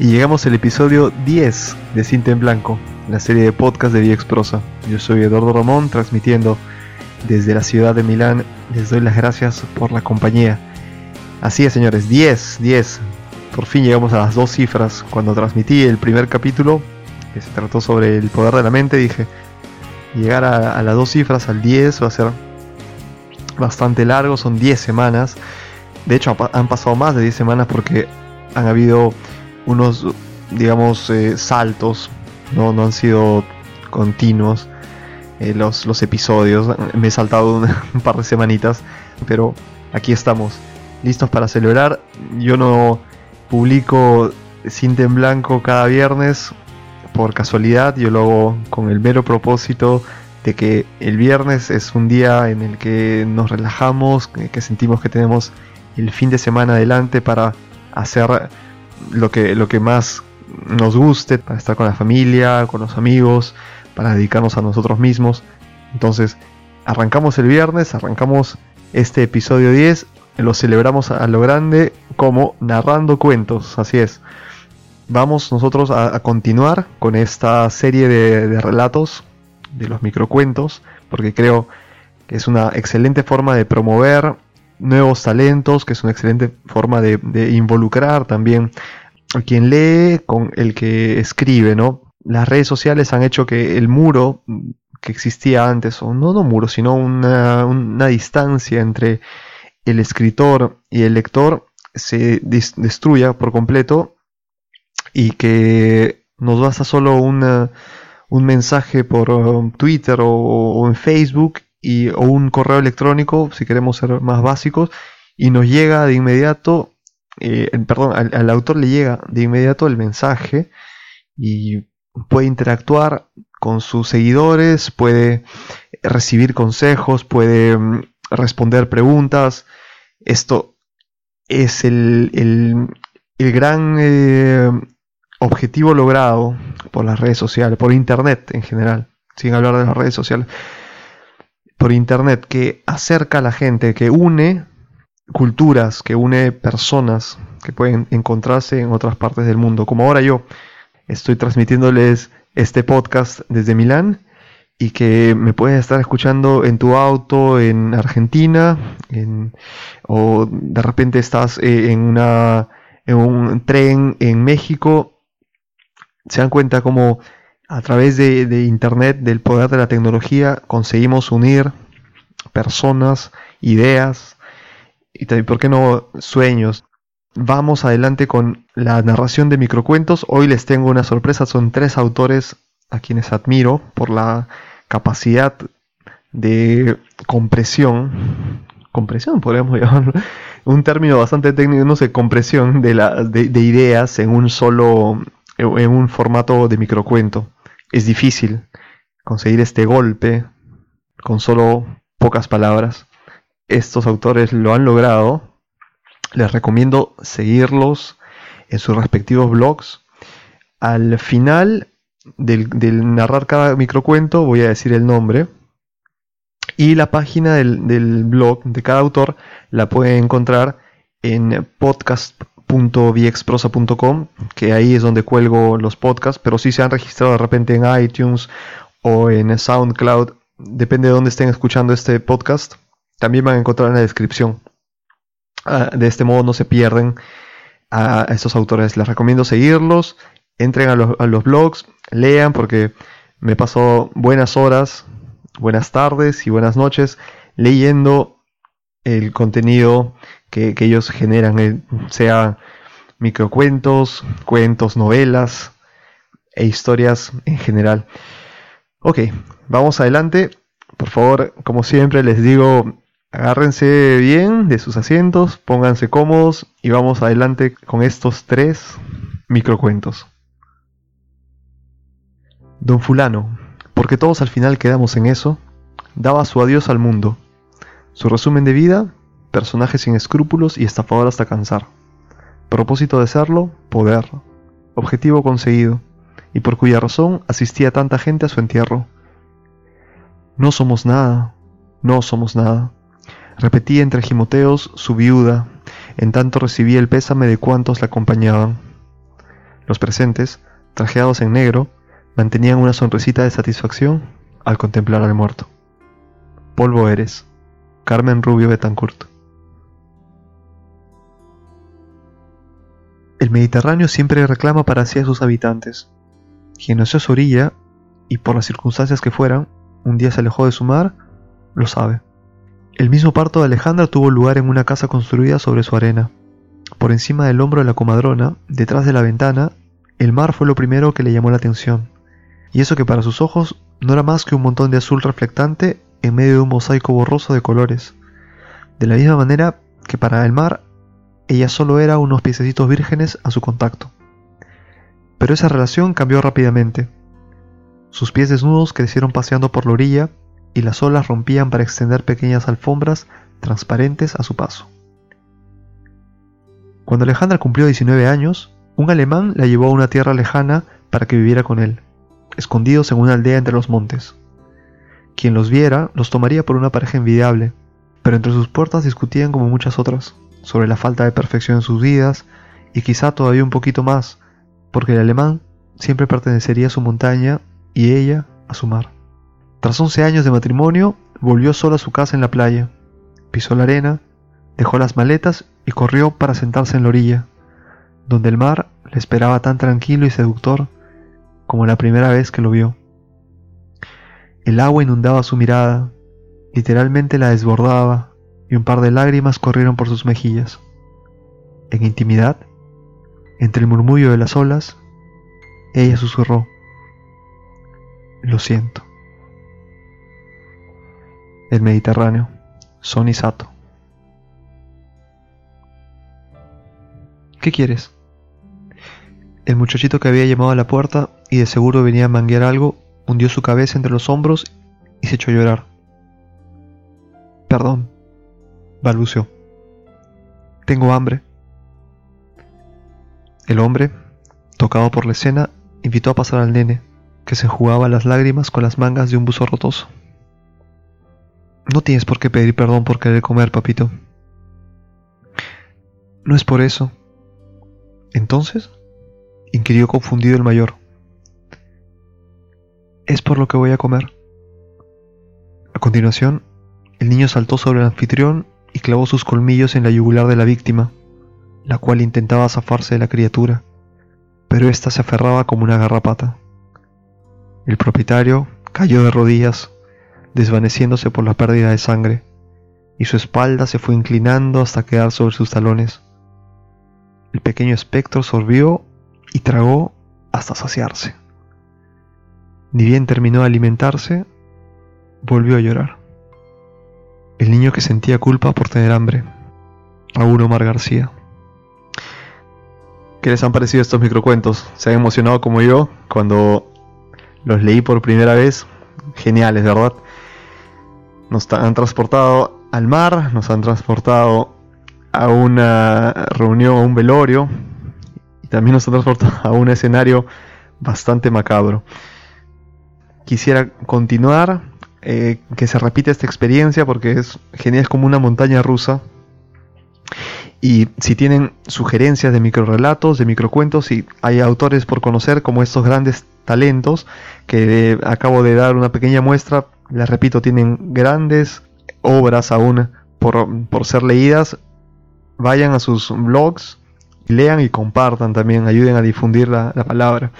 Y llegamos al episodio 10 de Cinta en Blanco, la serie de podcast de VX Prosa. Yo soy Eduardo Ramón, transmitiendo desde la ciudad de Milán. Les doy las gracias por la compañía. Así es, señores, 10, 10. Por fin llegamos a las dos cifras. Cuando transmití el primer capítulo, que se trató sobre el poder de la mente, dije, llegar a, las dos cifras, al 10, va a ser bastante largo, son 10 semanas. De hecho, han pasado más de 10 semanas porque han habido unos, digamos, eh, saltos, ¿no? no han sido continuos eh, los, los, episodios. Me he saltado un, par de semanitas, pero aquí estamos, listos para celebrar. Yo no publico cinta en blanco cada viernes por casualidad, yo lo hago con el mero propósito de que el viernes es un día en el que nos relajamos, que sentimos que tenemos el fin de semana adelante para hacer lo que, lo que más nos guste, para estar con la familia, con los amigos, para dedicarnos a nosotros mismos. Entonces, arrancamos el viernes, arrancamos este episodio 10, lo celebramos a lo grande como narrando cuentos, así es. Vamos nosotros a, continuar con esta serie de, de relatos, de los microcuentos, porque creo que es una excelente forma de promover nuevos talentos, que es una excelente forma de, involucrar también a quien lee con el que escribe, ¿no? Las redes sociales han hecho que el muro que existía antes, o no, no muro, sino una, distancia entre el escritor y el lector se destruya por completo y que nos basta solo un mensaje por um, Twitter o en Facebook y, o un correo electrónico, si queremos ser más básicos, y nos llega de inmediato, eh, perdón, al, autor le llega de inmediato el mensaje y puede interactuar con sus seguidores, puede recibir consejos, puede mm, responder preguntas. Esto es el, el, gran eh, objetivo logrado por las redes sociales, por Internet en general, sin hablar de las redes sociales por internet que acerca a la gente, que une culturas, que une personas que pueden encontrarse en otras partes del mundo. Como ahora yo estoy transmitiéndoles este podcast desde Milán y que me puedes estar escuchando en tu auto en Argentina o de repente estás eh, en, una, en un tren en México. Se dan cuenta como a través de, Internet, del poder de la tecnología, conseguimos unir personas, ideas y también, ¿por qué no, sueños? Vamos adelante con la narración de microcuentos. Hoy les tengo una sorpresa. Son tres autores a quienes admiro por la capacidad de compresión. Compresión, podríamos llamarlo. Un término bastante técnico, no sé, compresión de, la, de ideas en un solo, en un formato de microcuento es difícil conseguir este golpe con solo pocas palabras. Estos autores lo han logrado. Les recomiendo seguirlos en sus respectivos blogs. Al final del, narrar cada microcuento voy a decir el nombre. Y la página del, del blog de cada autor la pueden encontrar en podcast .viexprosa.com, que ahí es donde cuelgo los podcasts, pero si se han registrado de repente en iTunes o en SoundCloud, depende de dónde estén escuchando este podcast, también van a encontrar en la descripción. Ah, de este modo no se pierden a estos autores. Les recomiendo seguirlos, entren a los, blogs, lean porque me paso buenas horas, buenas tardes y buenas noches leyendo el contenido que, ellos generan, eh, sea microcuentos, cuentos, novelas e historias en general. Ok, vamos adelante. Por favor, como siempre les digo, agárrense bien de sus asientos, pónganse cómodos y vamos adelante con estos tres microcuentos. Don Fulano, porque todos al final quedamos en eso, daba su adiós al mundo. Su resumen de vida personaje sin escrúpulos y estafador hasta cansar. Propósito de serlo, poder. Objetivo conseguido, y por cuya razón asistía tanta gente a su entierro. No somos nada, no somos nada. Repetía entre gimoteos su viuda, en tanto recibía el pésame de cuantos la acompañaban. Los presentes, trajeados en negro, mantenían una sonrisita de satisfacción al contemplar al muerto. Polvo eres, Carmen Rubio Betancourt. El Mediterráneo siempre reclama para sí a sus habitantes. Quien a su orilla, y por las circunstancias que fueran, un día se alejó de su mar, lo sabe. El mismo parto de Alejandra tuvo lugar en una casa construida sobre su arena. Por encima del hombro de la comadrona, detrás de la ventana, el mar fue lo primero que le llamó la atención. Y eso que para sus ojos no era más que un montón de azul reflectante en medio de un mosaico borroso de colores. De la misma manera que para el mar, ella solo era unos piececitos vírgenes a su contacto. Pero esa relación cambió rápidamente. Sus pies desnudos crecieron paseando por la orilla y las olas rompían para extender pequeñas alfombras transparentes a su paso. Cuando Alejandra cumplió 19 años, un alemán la llevó a una tierra lejana para que viviera con él, escondidos en una aldea entre los montes. Quien los viera los tomaría por una pareja envidiable, pero entre sus puertas discutían como muchas otras, sobre la falta de perfección en sus vidas, y quizá todavía un poquito más, porque el alemán siempre pertenecería a su montaña y ella a su mar. Tras 11 años de matrimonio, volvió solo a su casa en la playa, pisó la arena, dejó las maletas y corrió para sentarse en la orilla, donde el mar le esperaba tan tranquilo y seductor como la primera vez que lo vio. El agua inundaba su mirada, literalmente la desbordaba, y un par de lágrimas corrieron por sus mejillas. En intimidad, entre el murmullo de las olas, ella susurró, Lo siento. El Mediterráneo, Sonny Sato. ¿Qué quieres? El muchachito que había llamado a la puerta y de seguro venía a manguear algo, hundió su cabeza entre los hombros y se echó a llorar. Perdón, balbuceó. Tengo hambre. El hombre, tocado por la escena, invitó a pasar al nene, que se jugaba las lágrimas con las mangas de un buzo rotoso. No tienes por qué pedir perdón por querer comer, papito. No es por eso. ¿Entonces? inquirió confundido el mayor. Es por lo que voy a comer. A continuación, el niño saltó sobre el anfitrión y clavó sus colmillos en la yugular de la víctima, la cual intentaba zafarse de la criatura, pero ésta se aferraba como una garrapata. El propietario cayó de rodillas, desvaneciéndose por la pérdida de sangre, y su espalda se fue inclinando hasta quedar sobre sus talones. El pequeño espectro sorbió y tragó hasta saciarse. Ni bien terminó de alimentarse, volvió a llorar. El niño que sentía culpa por tener hambre. Raúl Omar García. ¿Qué les han parecido estos microcuentos? ¿Se han emocionado como yo cuando los leí por primera vez? Geniales, ¿verdad? Nos han transportado al mar, nos han transportado a una reunión, a un velorio, y también nos han transportado a un escenario bastante macabro. Quisiera continuar, eh, que se repita esta experiencia porque es genial, es como una montaña rusa. Y si tienen sugerencias de microrelatos, de microcuentos, y hay autores por conocer como estos grandes talentos que acabo de dar una pequeña muestra, les repito, tienen grandes obras aún por, por ser leídas, vayan a sus blogs, lean y compartan también, ayuden a difundir la, palabra.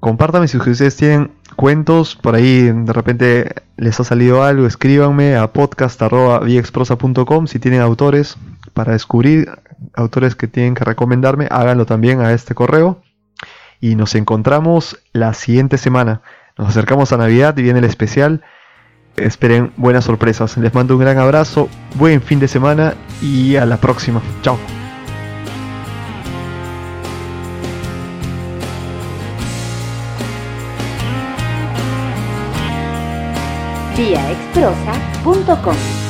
Compártanme si ustedes tienen cuentos, por ahí de repente les ha salido algo, escríbanme a podcast.viexprosa.com si tienen autores para descubrir, autores que tienen que recomendarme, háganlo también a este correo. Y nos encontramos la siguiente semana. Nos acercamos a Navidad y viene el especial esperen buenas sorpresas. Les mando un gran abrazo, buen fin de semana y a la próxima. Chao. Viaexprosa.com